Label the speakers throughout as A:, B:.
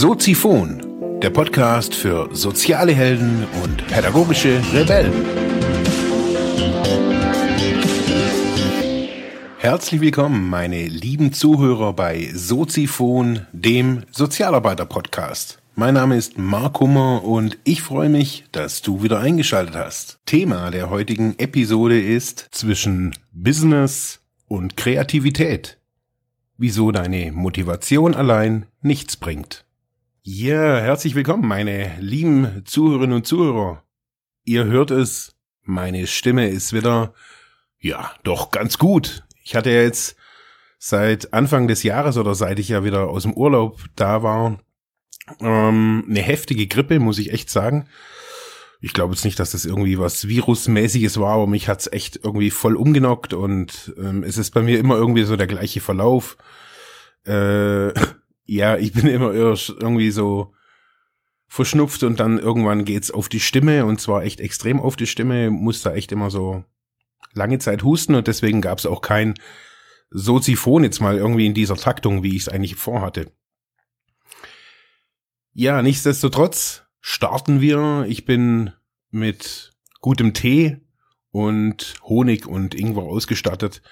A: Soziphon, der Podcast für soziale Helden und pädagogische Rebellen. Herzlich willkommen, meine lieben Zuhörer bei Soziphon, dem Sozialarbeiter-Podcast. Mein Name ist Mark Hummer und ich freue mich, dass du wieder eingeschaltet hast. Thema der heutigen Episode ist zwischen Business und Kreativität. Wieso deine Motivation allein nichts bringt. Ja, herzlich willkommen, meine lieben Zuhörerinnen und Zuhörer. Ihr hört es, meine Stimme ist wieder, ja, doch ganz gut. Ich hatte ja jetzt seit Anfang des Jahres oder seit ich ja wieder aus dem Urlaub da war, ähm, eine heftige Grippe, muss ich echt sagen. Ich glaube jetzt nicht, dass das irgendwie was Virusmäßiges war, aber mich hat's echt irgendwie voll umgenockt und ähm, es ist bei mir immer irgendwie so der gleiche Verlauf. Äh, ja, ich bin immer irgendwie so verschnupft und dann irgendwann geht's auf die Stimme und zwar echt extrem auf die Stimme, muss da echt immer so lange Zeit husten und deswegen gab es auch kein Soziphon jetzt mal irgendwie in dieser Taktung, wie ich es eigentlich vorhatte. Ja, nichtsdestotrotz starten wir. Ich bin mit gutem Tee und Honig und Ingwer ausgestattet.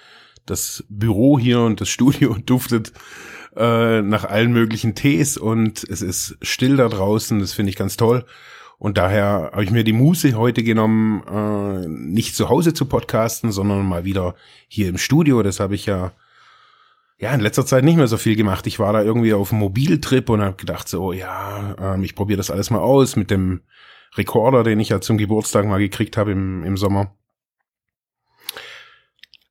A: Das Büro hier und das Studio duftet äh, nach allen möglichen Tees und es ist still da draußen. Das finde ich ganz toll. Und daher habe ich mir die Muße heute genommen, äh, nicht zu Hause zu podcasten, sondern mal wieder hier im Studio. Das habe ich ja ja in letzter Zeit nicht mehr so viel gemacht. Ich war da irgendwie auf einem Mobiltrip und habe gedacht so, ja, ähm, ich probiere das alles mal aus mit dem Rekorder, den ich ja zum Geburtstag mal gekriegt habe im, im Sommer.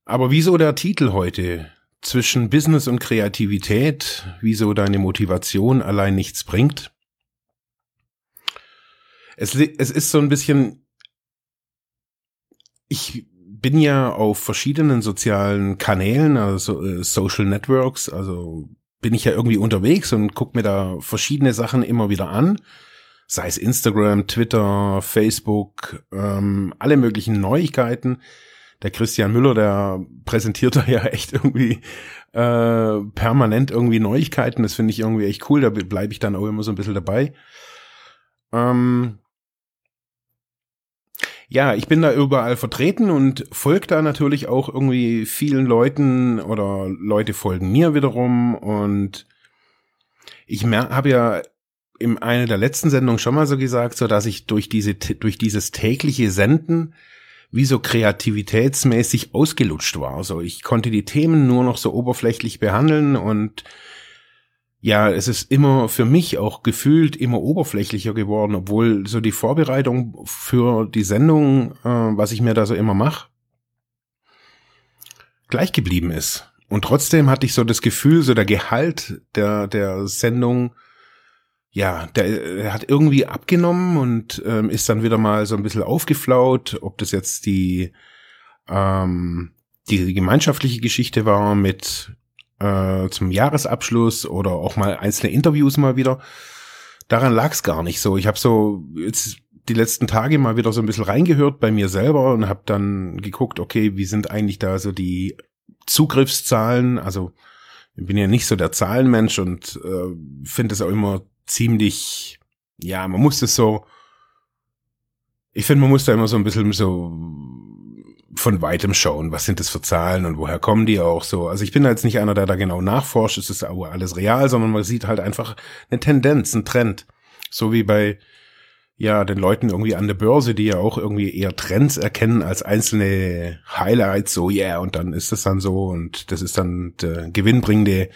A: Aber wieso der Titel heute? Zwischen Business und Kreativität, wieso deine Motivation allein nichts bringt? es, es ist so ein bisschen, ich bin ja auf verschiedenen sozialen Kanälen, also äh, Social Networks, also bin ich ja irgendwie unterwegs und gucke mir da verschiedene Sachen immer wieder an. Sei es Instagram, Twitter, Facebook, ähm, alle möglichen Neuigkeiten. Der Christian Müller, der präsentiert da ja echt irgendwie äh, permanent irgendwie Neuigkeiten. Das finde ich irgendwie echt cool. Da bleibe ich dann auch immer so ein bisschen dabei. Ähm, ja, ich bin da überall vertreten und folge da natürlich auch irgendwie vielen Leuten oder Leute folgen mir wiederum und ich habe ja in einer der letzten Sendungen schon mal so gesagt, so dass ich durch diese durch dieses tägliche Senden wie so kreativitätsmäßig ausgelutscht war. So ich konnte die Themen nur noch so oberflächlich behandeln und ja, es ist immer für mich auch gefühlt immer oberflächlicher geworden, obwohl so die Vorbereitung für die Sendung, äh, was ich mir da so immer mache, gleich geblieben ist. Und trotzdem hatte ich so das Gefühl, so der Gehalt der, der Sendung, ja, der, der hat irgendwie abgenommen und ähm, ist dann wieder mal so ein bisschen aufgeflaut, ob das jetzt die, ähm, die gemeinschaftliche Geschichte war mit äh, zum Jahresabschluss oder auch mal einzelne Interviews mal wieder. Daran lag es gar nicht so. Ich habe so jetzt die letzten Tage mal wieder so ein bisschen reingehört bei mir selber und habe dann geguckt, okay, wie sind eigentlich da so die Zugriffszahlen? Also ich bin ja nicht so der Zahlenmensch und äh, finde es auch immer ziemlich, ja, man muss es so, ich finde, man muss da immer so ein bisschen so von weitem schauen, was sind das für Zahlen und woher kommen die auch so. Also ich bin jetzt nicht einer, der da genau nachforscht, es ist aber alles real, sondern man sieht halt einfach eine Tendenz, einen Trend. So wie bei ja, den Leuten irgendwie an der Börse, die ja auch irgendwie eher Trends erkennen als einzelne Highlights, so yeah, und dann ist das dann so und das ist dann der gewinnbringende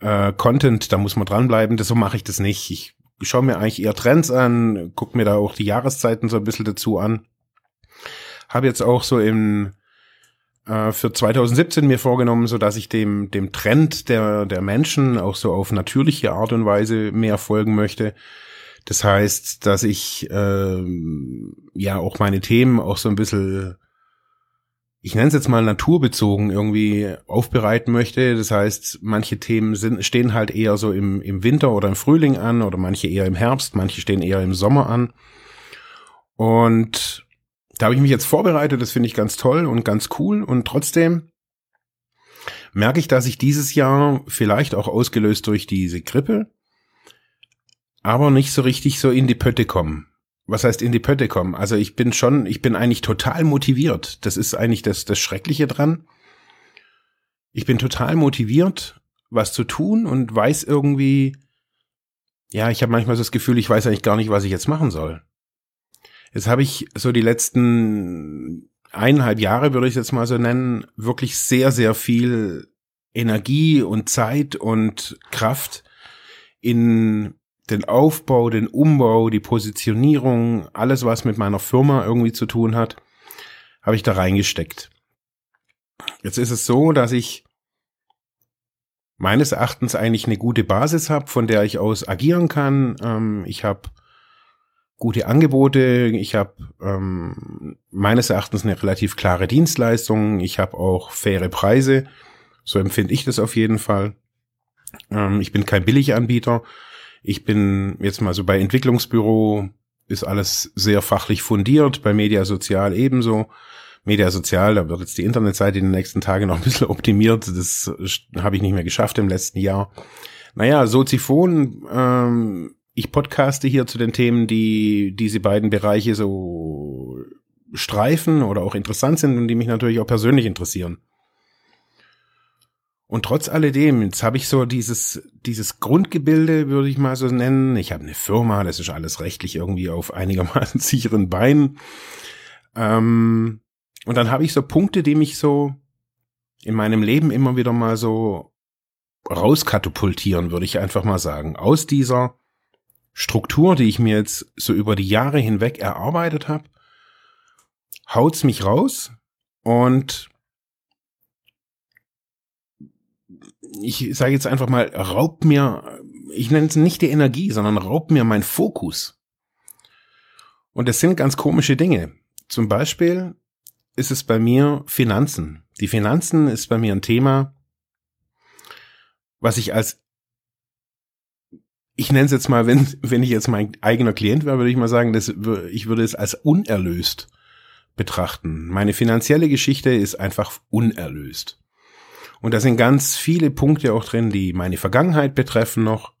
A: äh, Content, da muss man dranbleiben, das so mache ich das nicht. Ich schaue mir eigentlich eher Trends an, gucke mir da auch die Jahreszeiten so ein bisschen dazu an habe jetzt auch so im äh, für 2017 mir vorgenommen, so dass ich dem dem Trend der der Menschen auch so auf natürliche Art und Weise mehr folgen möchte. Das heißt, dass ich äh, ja auch meine Themen auch so ein bisschen ich nenne es jetzt mal naturbezogen irgendwie aufbereiten möchte. Das heißt, manche Themen sind, stehen halt eher so im, im Winter oder im Frühling an oder manche eher im Herbst, manche stehen eher im Sommer an. Und da habe ich mich jetzt vorbereitet, das finde ich ganz toll und ganz cool und trotzdem merke ich, dass ich dieses Jahr vielleicht auch ausgelöst durch diese Grippe aber nicht so richtig so in die Pötte kommen. Was heißt in die Pötte kommen? Also ich bin schon, ich bin eigentlich total motiviert. Das ist eigentlich das, das Schreckliche dran. Ich bin total motiviert, was zu tun und weiß irgendwie, ja, ich habe manchmal so das Gefühl, ich weiß eigentlich gar nicht, was ich jetzt machen soll. Jetzt habe ich so die letzten eineinhalb Jahre, würde ich jetzt mal so nennen, wirklich sehr, sehr viel Energie und Zeit und Kraft in den Aufbau, den Umbau, die Positionierung, alles, was mit meiner Firma irgendwie zu tun hat, habe ich da reingesteckt. Jetzt ist es so, dass ich meines Erachtens eigentlich eine gute Basis habe, von der ich aus agieren kann. Ähm, ich habe gute Angebote, ich habe ähm, meines Erachtens eine relativ klare Dienstleistung, ich habe auch faire Preise, so empfinde ich das auf jeden Fall. Ähm, ich bin kein Billiganbieter, ich bin jetzt mal so bei Entwicklungsbüro, ist alles sehr fachlich fundiert, bei Media Sozial ebenso. Media Sozial, da wird jetzt die Internetseite in den nächsten Tagen noch ein bisschen optimiert. Das habe ich nicht mehr geschafft im letzten Jahr. Naja, Soziphon, ähm, ich podcaste hier zu den Themen, die diese beiden Bereiche so streifen oder auch interessant sind und die mich natürlich auch persönlich interessieren. Und trotz alledem, jetzt habe ich so dieses, dieses Grundgebilde, würde ich mal so nennen. Ich habe eine Firma, das ist alles rechtlich irgendwie auf einigermaßen sicheren Beinen. Ähm, und dann habe ich so Punkte, die mich so in meinem Leben immer wieder mal so rauskatapultieren, würde ich einfach mal sagen. Aus dieser Struktur, die ich mir jetzt so über die Jahre hinweg erarbeitet habe, haut's mich raus und ich sage jetzt einfach mal, raubt mir, ich nenne es nicht die Energie, sondern raubt mir mein Fokus. Und das sind ganz komische Dinge. Zum Beispiel ist es bei mir Finanzen. Die Finanzen ist bei mir ein Thema, was ich als ich nenne es jetzt mal, wenn, wenn ich jetzt mein eigener Klient wäre, würde ich mal sagen, dass ich würde es als unerlöst betrachten. Meine finanzielle Geschichte ist einfach unerlöst. Und da sind ganz viele Punkte auch drin, die meine Vergangenheit betreffen noch.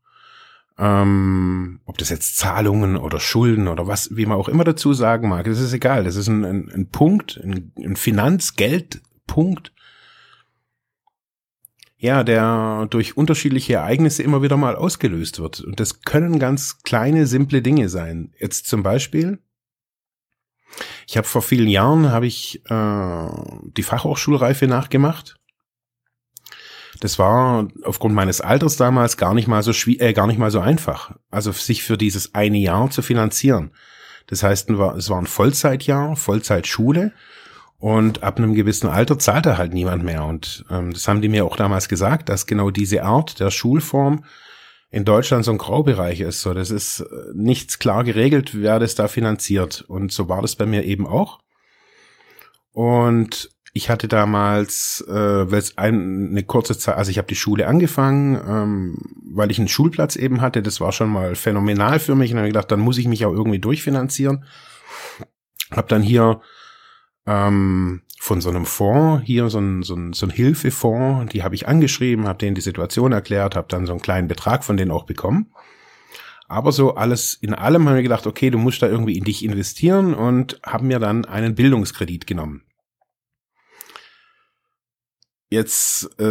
A: Ähm, ob das jetzt Zahlungen oder Schulden oder was, wie man auch immer dazu sagen mag, das ist egal. Das ist ein, ein, ein Punkt, ein, ein Finanzgeldpunkt, ja, der durch unterschiedliche Ereignisse immer wieder mal ausgelöst wird. Und das können ganz kleine, simple Dinge sein. Jetzt zum Beispiel, ich habe vor vielen Jahren habe ich äh, die Fachhochschulreife nachgemacht das war aufgrund meines Alters damals gar nicht mal so schwierig, äh, gar nicht mal so einfach. Also sich für dieses eine Jahr zu finanzieren. Das heißt, es war ein Vollzeitjahr, Vollzeitschule und ab einem gewissen Alter zahlte halt niemand mehr. Und ähm, das haben die mir auch damals gesagt, dass genau diese Art der Schulform in Deutschland so ein Graubereich ist. So, das ist äh, nichts klar geregelt, wer das da finanziert. Und so war das bei mir eben auch. Und ich hatte damals, äh, ein, eine kurze Zeit, also ich habe die Schule angefangen, ähm, weil ich einen Schulplatz eben hatte. Das war schon mal phänomenal für mich. Und habe gedacht, dann muss ich mich auch irgendwie durchfinanzieren. Hab dann hier ähm, von so einem Fonds, hier so ein, so ein, so ein Hilfefonds, die habe ich angeschrieben, habe denen die Situation erklärt, habe dann so einen kleinen Betrag von denen auch bekommen. Aber so alles in allem haben wir gedacht, okay, du musst da irgendwie in dich investieren und haben mir dann einen Bildungskredit genommen. Jetzt äh,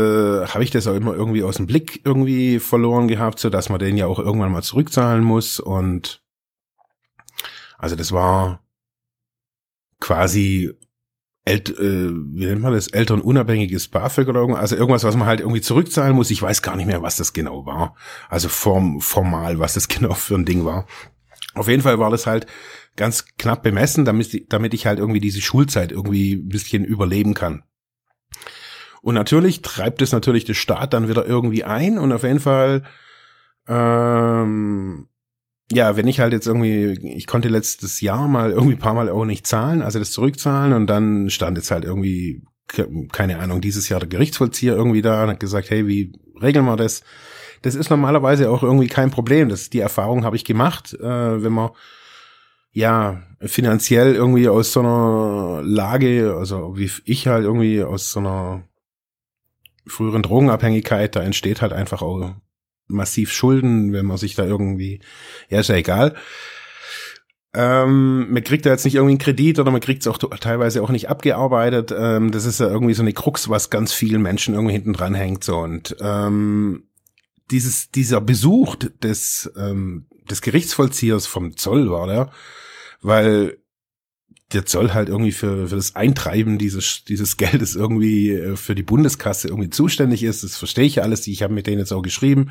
A: habe ich das auch immer irgendwie aus dem Blick irgendwie verloren gehabt, so dass man den ja auch irgendwann mal zurückzahlen muss. Und also das war quasi ält, äh, wie nennt man das, elternunabhängiges BAföG oder irgendwas, also irgendwas, was man halt irgendwie zurückzahlen muss. Ich weiß gar nicht mehr, was das genau war. Also form, formal, was das genau für ein Ding war. Auf jeden Fall war das halt ganz knapp bemessen, damit, damit ich halt irgendwie diese Schulzeit irgendwie ein bisschen überleben kann. Und natürlich treibt es natürlich der Staat dann wieder irgendwie ein und auf jeden Fall, ähm, ja, wenn ich halt jetzt irgendwie, ich konnte letztes Jahr mal irgendwie paar Mal auch nicht zahlen, also das zurückzahlen und dann stand jetzt halt irgendwie, keine Ahnung, dieses Jahr der Gerichtsvollzieher irgendwie da und hat gesagt, hey, wie regeln wir das? Das ist normalerweise auch irgendwie kein Problem. Das, die Erfahrung habe ich gemacht, äh, wenn man ja finanziell irgendwie aus so einer Lage, also wie ich halt irgendwie aus so einer früheren Drogenabhängigkeit, da entsteht halt einfach auch massiv Schulden, wenn man sich da irgendwie, ja, ist ja egal. Ähm, man kriegt da jetzt nicht irgendwie einen Kredit oder man kriegt es auch teilweise auch nicht abgearbeitet. Ähm, das ist ja irgendwie so eine Krux, was ganz vielen Menschen irgendwie hinten dran hängt. So und ähm, dieses dieser Besuch des ähm, des Gerichtsvollziehers vom Zoll war der, weil der Zoll halt irgendwie für, für das Eintreiben dieses, dieses Geldes irgendwie äh, für die Bundeskasse irgendwie zuständig ist. Das verstehe ich alles. Ich habe mit denen jetzt auch geschrieben.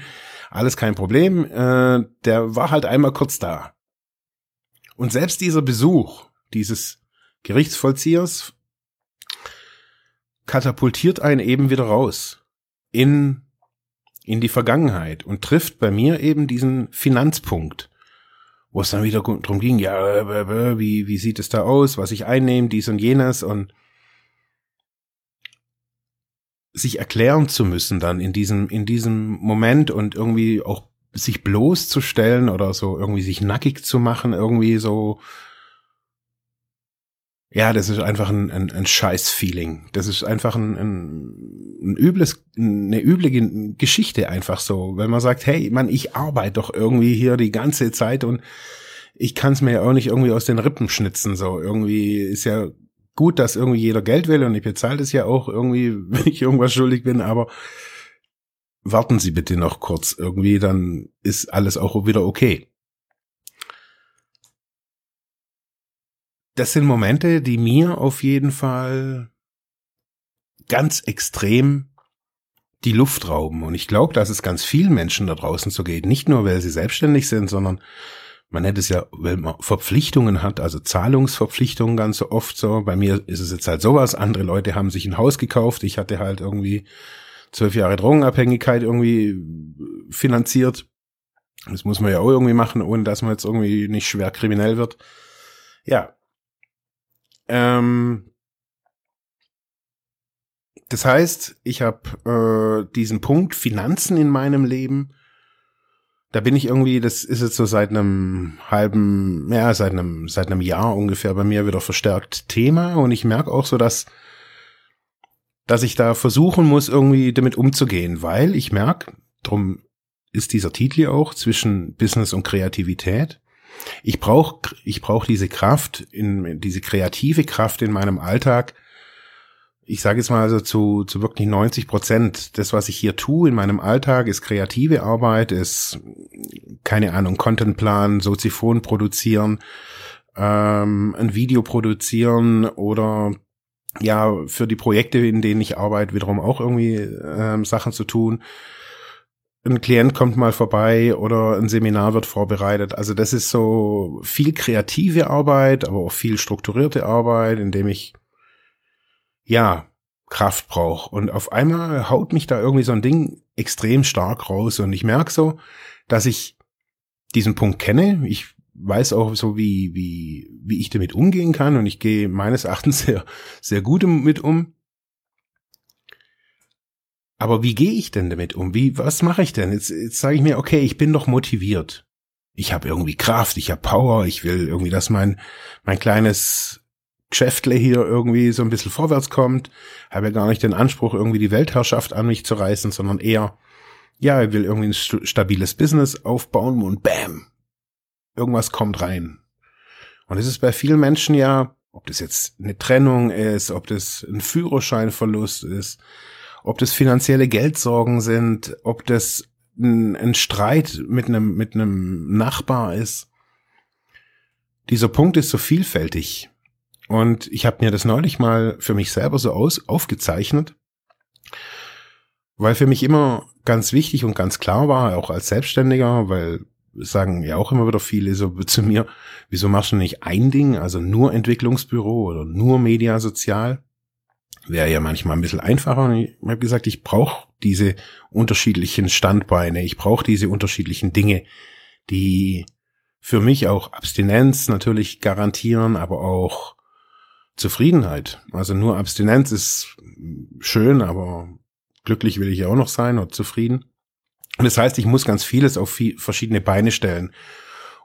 A: Alles kein Problem. Äh, der war halt einmal kurz da. Und selbst dieser Besuch dieses Gerichtsvollziehers katapultiert einen eben wieder raus in, in die Vergangenheit und trifft bei mir eben diesen Finanzpunkt wo es dann wieder drum ging, ja, äh, äh, äh, wie, wie sieht es da aus, was ich einnehme, dies und jenes und sich erklären zu müssen dann in diesem, in diesem Moment und irgendwie auch sich bloßzustellen oder so irgendwie sich nackig zu machen, irgendwie so, ja, das ist einfach ein, ein, ein Scheiß-Feeling. Das ist einfach ein, ein, ein übles, eine üble Geschichte einfach so, wenn man sagt, hey, man, ich arbeite doch irgendwie hier die ganze Zeit und ich kann es mir ja auch nicht irgendwie aus den Rippen schnitzen. So irgendwie ist ja gut, dass irgendwie jeder Geld will und ich bezahle das ja auch irgendwie, wenn ich irgendwas schuldig bin, aber warten Sie bitte noch kurz irgendwie, dann ist alles auch wieder okay. Das sind Momente, die mir auf jeden Fall ganz extrem die Luft rauben. Und ich glaube, dass es ganz vielen Menschen da draußen so geht. Nicht nur, weil sie selbstständig sind, sondern man hätte es ja, weil man Verpflichtungen hat, also Zahlungsverpflichtungen ganz so oft so. Bei mir ist es jetzt halt sowas. Andere Leute haben sich ein Haus gekauft. Ich hatte halt irgendwie zwölf Jahre Drogenabhängigkeit irgendwie finanziert. Das muss man ja auch irgendwie machen, ohne dass man jetzt irgendwie nicht schwer kriminell wird. Ja, ähm, das heißt, ich habe äh, diesen Punkt Finanzen in meinem Leben. Da bin ich irgendwie, das ist jetzt so seit einem halben, ja, seit einem, seit einem Jahr ungefähr bei mir wieder verstärkt Thema und ich merke auch so, dass, dass ich da versuchen muss, irgendwie damit umzugehen, weil ich merke, drum ist dieser Titel auch zwischen Business und Kreativität. Ich brauche ich brauch diese Kraft, in, diese kreative Kraft in meinem Alltag. Ich sage jetzt mal also zu, zu wirklich 90 Prozent. Das, was ich hier tue in meinem Alltag, ist kreative Arbeit, ist, keine Ahnung, Contentplan, Soziphon produzieren, ähm, ein Video produzieren oder ja, für die Projekte, in denen ich arbeite, wiederum auch irgendwie ähm, Sachen zu tun ein Klient kommt mal vorbei oder ein Seminar wird vorbereitet. Also das ist so viel kreative Arbeit, aber auch viel strukturierte Arbeit, indem ich ja Kraft brauche. Und auf einmal haut mich da irgendwie so ein Ding extrem stark raus und ich merke so, dass ich diesen Punkt kenne. Ich weiß auch so, wie, wie, wie ich damit umgehen kann und ich gehe meines Erachtens sehr, sehr gut mit um. Aber wie gehe ich denn damit um? Wie, was mache ich denn? Jetzt, jetzt sage ich mir, okay, ich bin doch motiviert. Ich habe irgendwie Kraft, ich habe Power, ich will irgendwie, dass mein, mein kleines Geschäftle hier irgendwie so ein bisschen vorwärts kommt. Habe ja gar nicht den Anspruch, irgendwie die Weltherrschaft an mich zu reißen, sondern eher, ja, ich will irgendwie ein stabiles Business aufbauen und bam, irgendwas kommt rein. Und es ist bei vielen Menschen ja, ob das jetzt eine Trennung ist, ob das ein Führerscheinverlust ist, ob das finanzielle Geldsorgen sind, ob das ein, ein Streit mit einem, mit einem Nachbar ist. Dieser Punkt ist so vielfältig. Und ich habe mir das neulich mal für mich selber so aus, aufgezeichnet, weil für mich immer ganz wichtig und ganz klar war, auch als Selbstständiger, weil sagen ja auch immer wieder viele so zu mir, wieso machst du nicht ein Ding, also nur Entwicklungsbüro oder nur Mediasozial? Wäre ja manchmal ein bisschen einfacher. Und ich habe gesagt, ich brauche diese unterschiedlichen Standbeine, ich brauche diese unterschiedlichen Dinge, die für mich auch Abstinenz natürlich garantieren, aber auch Zufriedenheit. Also nur Abstinenz ist schön, aber glücklich will ich ja auch noch sein oder zufrieden. Und das heißt, ich muss ganz vieles auf verschiedene Beine stellen.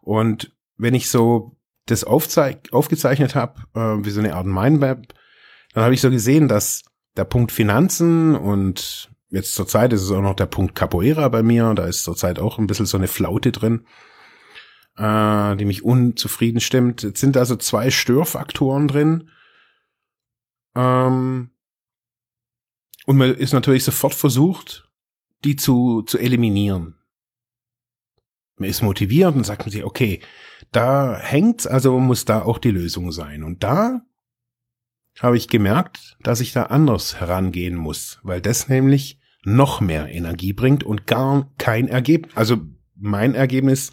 A: Und wenn ich so das aufgezeichnet habe, äh, wie so eine Art Mindmap, dann habe ich so gesehen, dass der Punkt Finanzen und jetzt zur Zeit ist es auch noch der Punkt Capoeira bei mir. Da ist zurzeit auch ein bisschen so eine Flaute drin, äh, die mich unzufrieden stimmt. Jetzt sind also zwei Störfaktoren drin. Ähm, und man ist natürlich sofort versucht, die zu, zu eliminieren. Man ist motiviert und sagt man sich, okay, da hängt's, also muss da auch die Lösung sein. Und da habe ich gemerkt, dass ich da anders herangehen muss, weil das nämlich noch mehr Energie bringt und gar kein Ergebnis. Also mein Ergebnis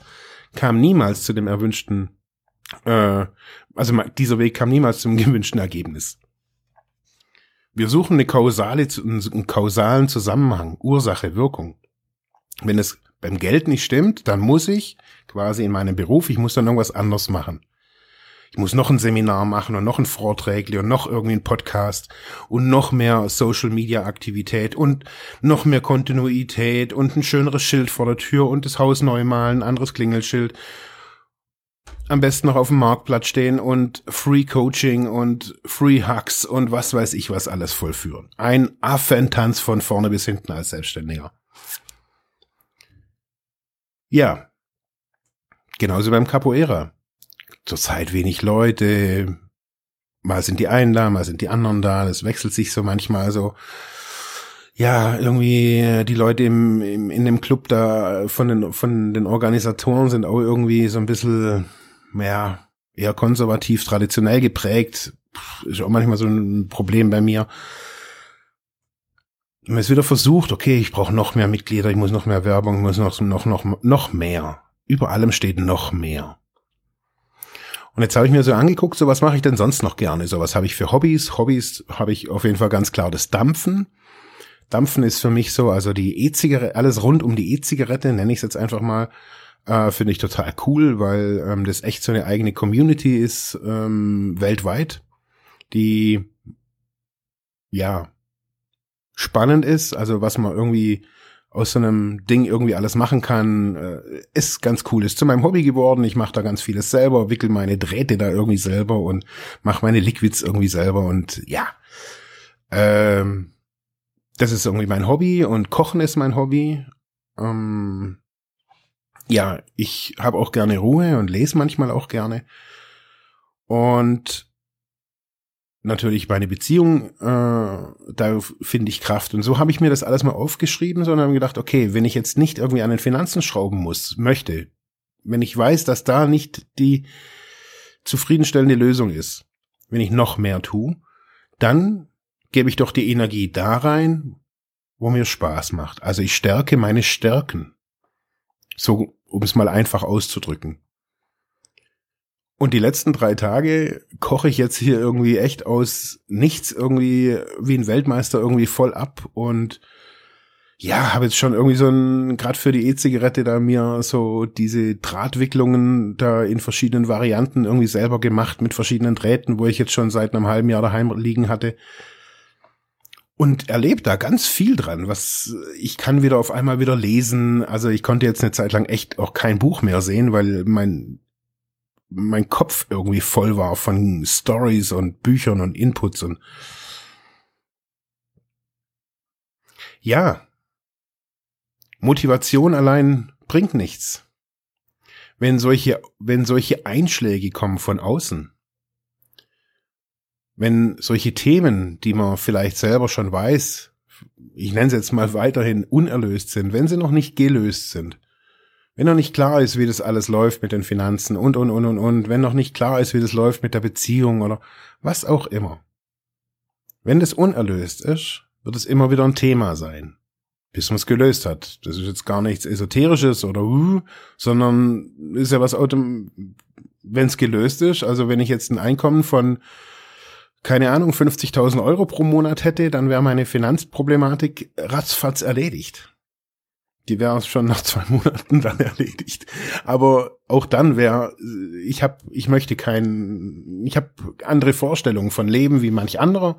A: kam niemals zu dem erwünschten, äh, also dieser Weg kam niemals zum gewünschten Ergebnis. Wir suchen eine kausale, einen kausalen Zusammenhang, Ursache, Wirkung. Wenn es beim Geld nicht stimmt, dann muss ich quasi in meinem Beruf, ich muss dann irgendwas anders machen ich muss noch ein Seminar machen und noch ein Vorträgli und noch irgendwie ein Podcast und noch mehr Social Media Aktivität und noch mehr Kontinuität und ein schöneres Schild vor der Tür und das Haus neu malen, anderes Klingelschild. Am besten noch auf dem Marktplatz stehen und Free Coaching und Free Hugs und was weiß ich was alles vollführen. Ein Affentanz von vorne bis hinten als Selbstständiger. Ja. Genauso beim Capoeira zurzeit wenig Leute. Mal sind die einen da, mal sind die anderen da. Das wechselt sich so manchmal so. Ja, irgendwie die Leute im, im in dem Club da von den von den Organisatoren sind auch irgendwie so ein bisschen ja eher konservativ, traditionell geprägt. Ist auch manchmal so ein Problem bei mir. Man ist wieder versucht, okay, ich brauche noch mehr Mitglieder, ich muss noch mehr Werbung, ich muss noch noch noch noch mehr. Über allem steht noch mehr. Und jetzt habe ich mir so angeguckt, so was mache ich denn sonst noch gerne? So was habe ich für Hobbys? Hobbys habe ich auf jeden Fall ganz klar das Dampfen. Dampfen ist für mich so, also die E-Zigarette, alles rund um die E-Zigarette, nenne ich es jetzt einfach mal, äh, finde ich total cool, weil ähm, das echt so eine eigene Community ist ähm, weltweit, die ja spannend ist, also was man irgendwie aus so einem Ding irgendwie alles machen kann, äh, ist ganz cool. Ist zu meinem Hobby geworden. Ich mache da ganz vieles selber, wickel meine Drähte da irgendwie selber und mache meine Liquids irgendwie selber und ja. Ähm, das ist irgendwie mein Hobby und Kochen ist mein Hobby. Ähm, ja, ich habe auch gerne Ruhe und lese manchmal auch gerne. Und natürlich meine Beziehung, äh, da finde ich Kraft. Und so habe ich mir das alles mal aufgeschrieben, sondern habe gedacht, okay, wenn ich jetzt nicht irgendwie an den Finanzen schrauben muss, möchte, wenn ich weiß, dass da nicht die zufriedenstellende Lösung ist, wenn ich noch mehr tue, dann gebe ich doch die Energie da rein, wo mir Spaß macht. Also ich stärke meine Stärken. So, um es mal einfach auszudrücken. Und die letzten drei Tage koche ich jetzt hier irgendwie echt aus nichts irgendwie wie ein Weltmeister irgendwie voll ab und ja, habe jetzt schon irgendwie so ein, gerade für die E-Zigarette da mir so diese Drahtwicklungen da in verschiedenen Varianten irgendwie selber gemacht mit verschiedenen Drähten, wo ich jetzt schon seit einem halben Jahr daheim liegen hatte. Und erlebt da ganz viel dran, was ich kann wieder auf einmal wieder lesen. Also ich konnte jetzt eine Zeit lang echt auch kein Buch mehr sehen, weil mein mein Kopf irgendwie voll war von Stories und Büchern und Inputs und ja, Motivation allein bringt nichts. Wenn solche, wenn solche Einschläge kommen von außen, wenn solche Themen, die man vielleicht selber schon weiß, ich nenne es jetzt mal weiterhin unerlöst sind, wenn sie noch nicht gelöst sind, wenn noch nicht klar ist, wie das alles läuft mit den Finanzen und, und, und, und, und, wenn noch nicht klar ist, wie das läuft mit der Beziehung oder was auch immer. Wenn das unerlöst ist, wird es immer wieder ein Thema sein, bis man es gelöst hat. Das ist jetzt gar nichts Esoterisches oder uh, sondern ist ja was wenn es gelöst ist. Also wenn ich jetzt ein Einkommen von keine Ahnung, 50.000 Euro pro Monat hätte, dann wäre meine Finanzproblematik ratzfatz erledigt die wäre schon nach zwei Monaten dann erledigt. Aber auch dann wäre, ich habe, ich möchte kein, ich habe andere Vorstellungen von Leben wie manch anderer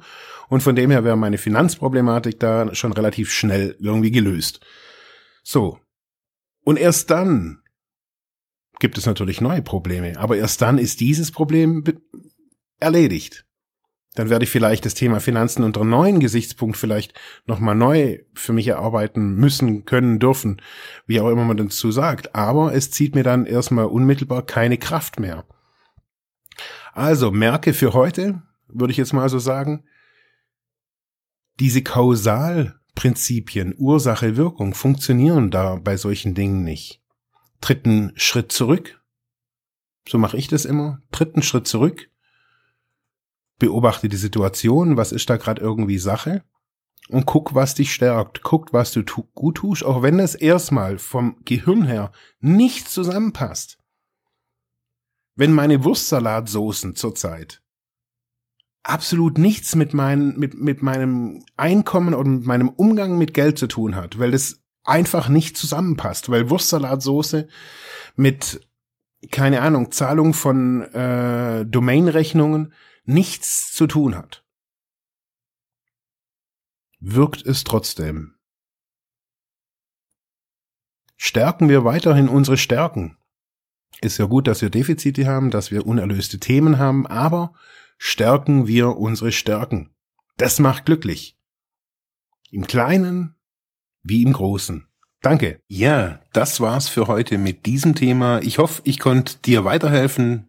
A: und von dem her wäre meine Finanzproblematik da schon relativ schnell irgendwie gelöst. So. Und erst dann gibt es natürlich neue Probleme, aber erst dann ist dieses Problem erledigt. Dann werde ich vielleicht das Thema Finanzen unter einem neuen Gesichtspunkt vielleicht nochmal neu für mich erarbeiten müssen, können, dürfen, wie auch immer man dazu sagt. Aber es zieht mir dann erstmal unmittelbar keine Kraft mehr. Also merke für heute, würde ich jetzt mal so sagen, diese Kausalprinzipien, Ursache, Wirkung funktionieren da bei solchen Dingen nicht. Dritten Schritt zurück. So mache ich das immer. Dritten Schritt zurück beobachte die Situation, was ist da gerade irgendwie Sache und guck, was dich stärkt, guck, was du tu gut tust, auch wenn es erstmal vom Gehirn her nicht zusammenpasst. Wenn meine Wurstsalatsoßen zurzeit absolut nichts mit, mein, mit, mit meinem Einkommen oder mit meinem Umgang mit Geld zu tun hat, weil das einfach nicht zusammenpasst, weil Wurstsalatsoße mit, keine Ahnung, Zahlung von äh, Domainrechnungen nichts zu tun hat, wirkt es trotzdem. Stärken wir weiterhin unsere Stärken. Ist ja gut, dass wir Defizite haben, dass wir unerlöste Themen haben, aber stärken wir unsere Stärken. Das macht glücklich. Im Kleinen wie im Großen. Danke. Ja, das war's für heute mit diesem Thema. Ich hoffe, ich konnte dir weiterhelfen,